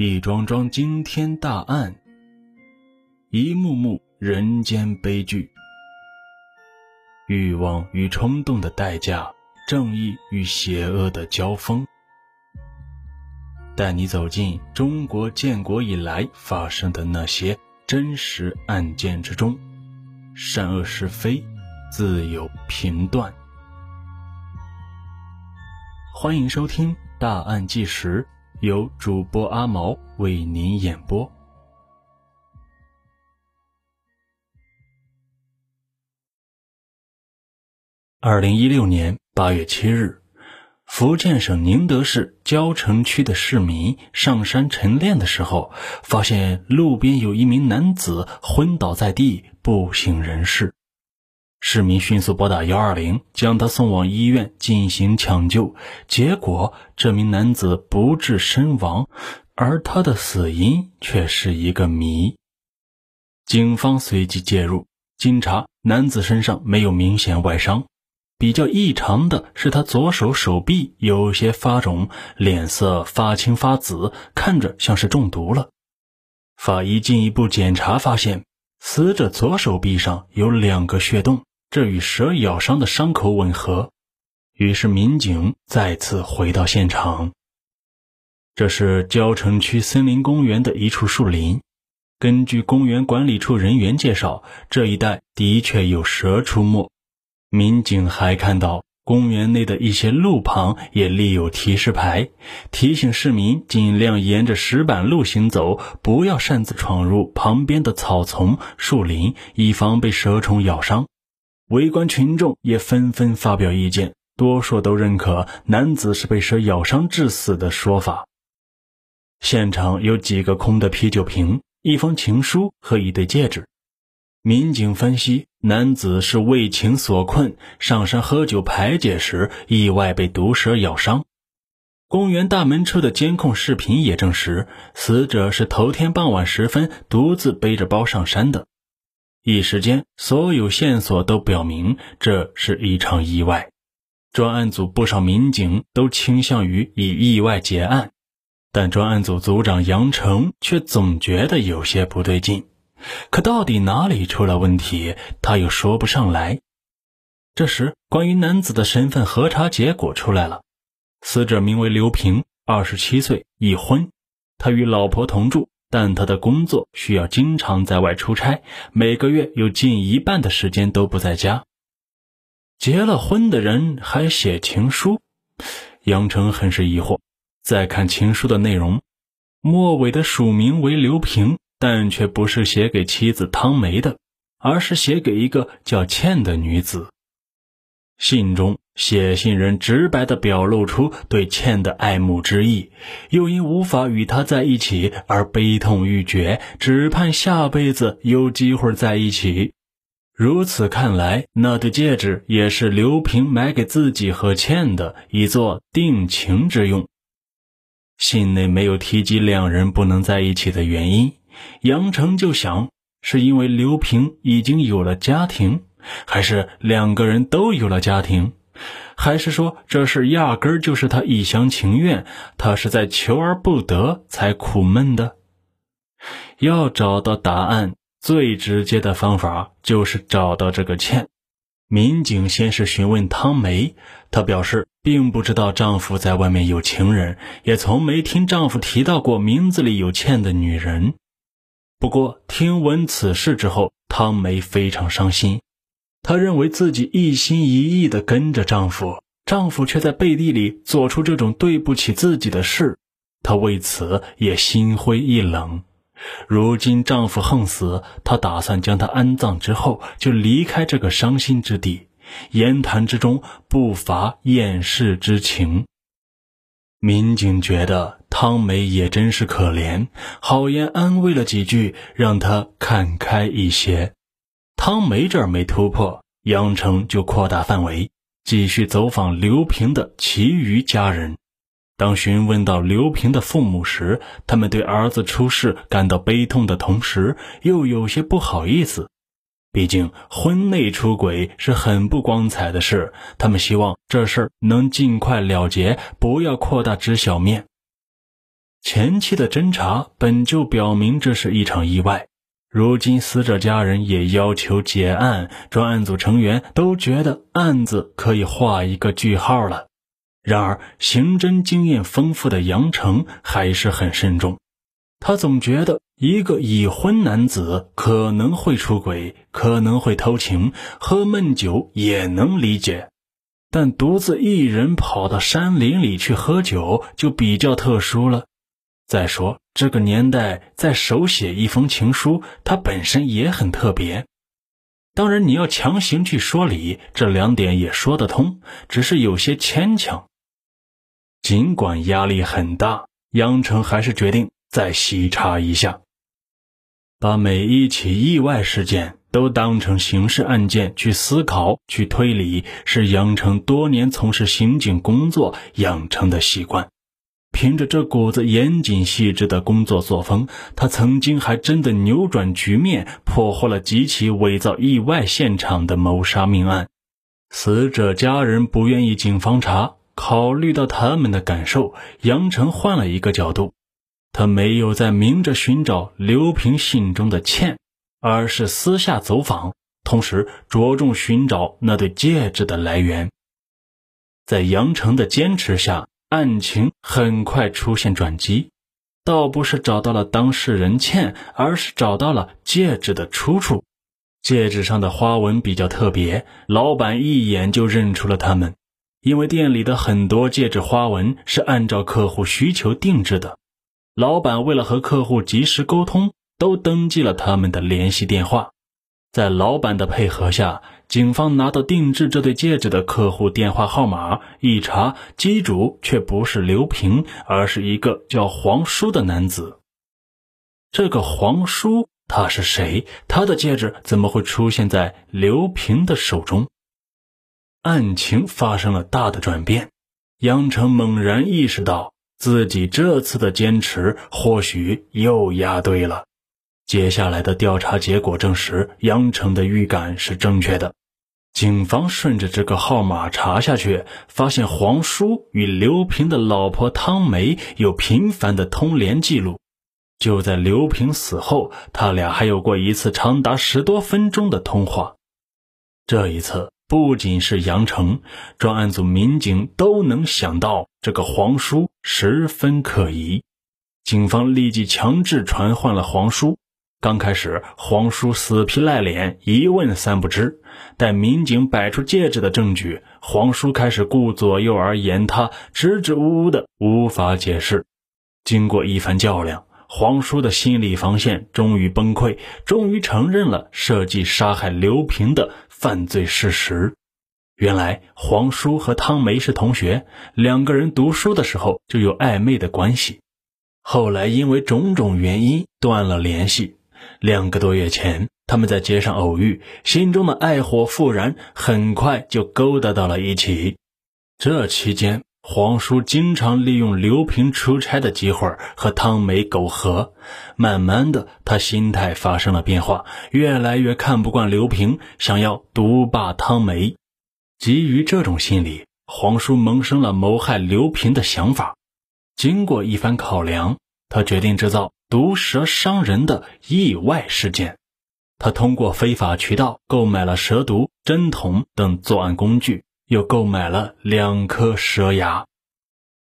一桩桩惊天大案，一幕幕人间悲剧。欲望与冲动的代价，正义与邪恶的交锋。带你走进中国建国以来发生的那些真实案件之中，善恶是非自有评断。欢迎收听《大案纪实》。由主播阿毛为您演播。二零一六年八月七日，福建省宁德市蕉城区的市民上山晨练的时候，发现路边有一名男子昏倒在地，不省人事。市民迅速拨打幺二零，将他送往医院进行抢救。结果，这名男子不治身亡，而他的死因却是一个谜。警方随即介入，经查，男子身上没有明显外伤，比较异常的是他左手手臂有些发肿，脸色发青发紫，看着像是中毒了。法医进一步检查发现，死者左手臂上有两个血洞。这与蛇咬伤的伤口吻合，于是民警再次回到现场。这是蕉城区森林公园的一处树林。根据公园管理处人员介绍，这一带的确有蛇出没。民警还看到公园内的一些路旁也立有提示牌，提醒市民尽量沿着石板路行走，不要擅自闯入旁边的草丛、树林，以防被蛇虫咬伤。围观群众也纷纷发表意见，多数都认可男子是被蛇咬伤致死的说法。现场有几个空的啤酒瓶、一封情书和一对戒指。民警分析，男子是为情所困，上山喝酒排解时意外被毒蛇咬伤。公园大门处的监控视频也证实，死者是头天傍晚时分独自背着包上山的。一时间，所有线索都表明这是一场意外。专案组不少民警都倾向于以意外结案，但专案组组长杨成却总觉得有些不对劲。可到底哪里出了问题，他又说不上来。这时，关于男子的身份核查结果出来了：死者名为刘平，二十七岁，已婚，他与老婆同住。但他的工作需要经常在外出差，每个月有近一半的时间都不在家。结了婚的人还写情书，杨成很是疑惑。再看情书的内容，末尾的署名为刘平，但却不是写给妻子汤梅的，而是写给一个叫倩的女子。信中。写信人直白地表露出对倩的爱慕之意，又因无法与她在一起而悲痛欲绝，只盼下辈子有机会在一起。如此看来，那对戒指也是刘平买给自己和倩的，以作定情之用。信内没有提及两人不能在一起的原因，杨成就想，是因为刘平已经有了家庭，还是两个人都有了家庭？还是说这事压根就是他一厢情愿，他是在求而不得才苦闷的。要找到答案，最直接的方法就是找到这个倩。民警先是询问汤梅，她表示并不知道丈夫在外面有情人，也从没听丈夫提到过名字里有倩的女人。不过听闻此事之后，汤梅非常伤心。她认为自己一心一意地跟着丈夫，丈夫却在背地里做出这种对不起自己的事，她为此也心灰意冷。如今丈夫横死，她打算将他安葬之后就离开这个伤心之地，言谈之中不乏厌世之情。民警觉得汤梅也真是可怜，好言安慰了几句，让她看开一些。汤梅这儿没突破，杨成就扩大范围，继续走访刘平的其余家人。当询问到刘平的父母时，他们对儿子出事感到悲痛的同时，又有些不好意思。毕竟婚内出轨是很不光彩的事，他们希望这事儿能尽快了结，不要扩大知晓面。前期的侦查本就表明这是一场意外，如今死者家人也要求结案，专案组成员都觉得案子可以画一个句号了。然而，刑侦经验丰富的杨成还是很慎重。他总觉得一个已婚男子可能会出轨，可能会偷情，喝闷酒也能理解，但独自一人跑到山林里去喝酒就比较特殊了。再说，这个年代再手写一封情书，它本身也很特别。当然，你要强行去说理，这两点也说得通，只是有些牵强。尽管压力很大，杨成还是决定再细查一下，把每一起意外事件都当成刑事案件去思考、去推理，是杨成多年从事刑警工作养成的习惯。凭着这股子严谨细致的工作作风，他曾经还真的扭转局面，破获了几起伪造意外现场的谋杀命案。死者家人不愿意警方查。考虑到他们的感受，杨成换了一个角度，他没有在明着寻找刘平信中的倩，而是私下走访，同时着重寻找那对戒指的来源。在杨成的坚持下，案情很快出现转机，倒不是找到了当事人倩，而是找到了戒指的出处。戒指上的花纹比较特别，老板一眼就认出了他们。因为店里的很多戒指花纹是按照客户需求定制的，老板为了和客户及时沟通，都登记了他们的联系电话。在老板的配合下，警方拿到定制这对戒指的客户电话号码，一查，机主却不是刘平，而是一个叫黄叔的男子。这个黄叔他是谁？他的戒指怎么会出现在刘平的手中？案情发生了大的转变，杨成猛然意识到自己这次的坚持或许又押对了。接下来的调查结果证实，杨成的预感是正确的。警方顺着这个号码查下去，发现黄叔与刘平的老婆汤梅有频繁的通联记录。就在刘平死后，他俩还有过一次长达十多分钟的通话。这一次。不仅是杨成，专案组民警都能想到这个黄叔十分可疑。警方立即强制传唤了黄叔。刚开始，黄叔死皮赖脸，一问三不知。待民警摆出戒指的证据，黄叔开始顾左右而言他，支支吾吾的，无法解释。经过一番较量。黄叔的心理防线终于崩溃，终于承认了设计杀害刘平的犯罪事实。原来黄叔和汤梅是同学，两个人读书的时候就有暧昧的关系，后来因为种种原因断了联系。两个多月前，他们在街上偶遇，心中的爱火复燃，很快就勾搭到了一起。这期间。黄叔经常利用刘平出差的机会和汤梅苟合，慢慢的，他心态发生了变化，越来越看不惯刘平，想要独霸汤梅。基于这种心理，黄叔萌生了谋害刘平的想法。经过一番考量，他决定制造毒蛇伤人的意外事件。他通过非法渠道购买了蛇毒、针筒等作案工具。又购买了两颗蛇牙。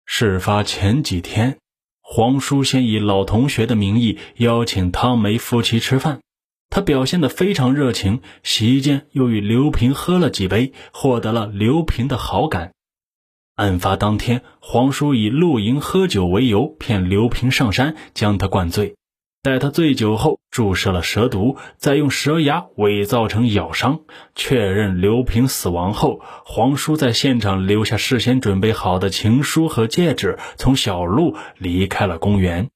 事发前几天，黄书先以老同学的名义邀请汤梅夫妻吃饭，他表现得非常热情，席间又与刘平喝了几杯，获得了刘平的好感。案发当天，黄叔以露营喝酒为由骗刘平上山，将他灌醉。待他醉酒后，注射了蛇毒，再用蛇牙伪造成咬伤，确认刘平死亡后，黄叔在现场留下事先准备好的情书和戒指，从小路离开了公园。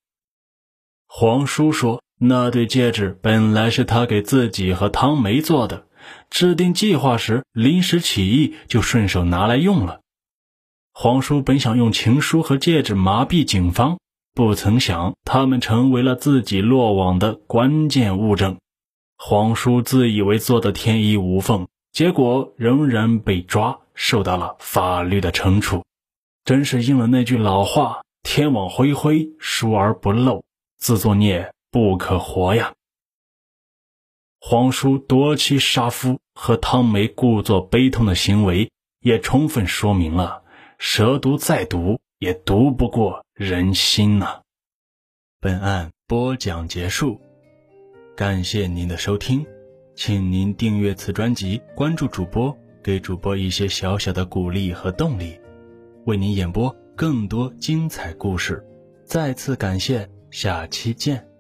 黄叔说，那对戒指本来是他给自己和汤梅做的，制定计划时临时起意，就顺手拿来用了。皇叔本想用情书和戒指麻痹警方。不曾想，他们成为了自己落网的关键物证。皇叔自以为做的天衣无缝，结果仍然被抓，受到了法律的惩处。真是应了那句老话：“天网恢恢，疏而不漏，自作孽不可活呀。皇叔夺妻杀夫和汤梅故作悲痛的行为，也充分说明了蛇毒再毒也毒不过人心呐。本案播讲结束，感谢您的收听，请您订阅此专辑，关注主播，给主播一些小小的鼓励和动力，为您演播更多精彩故事。再次感谢，下期见。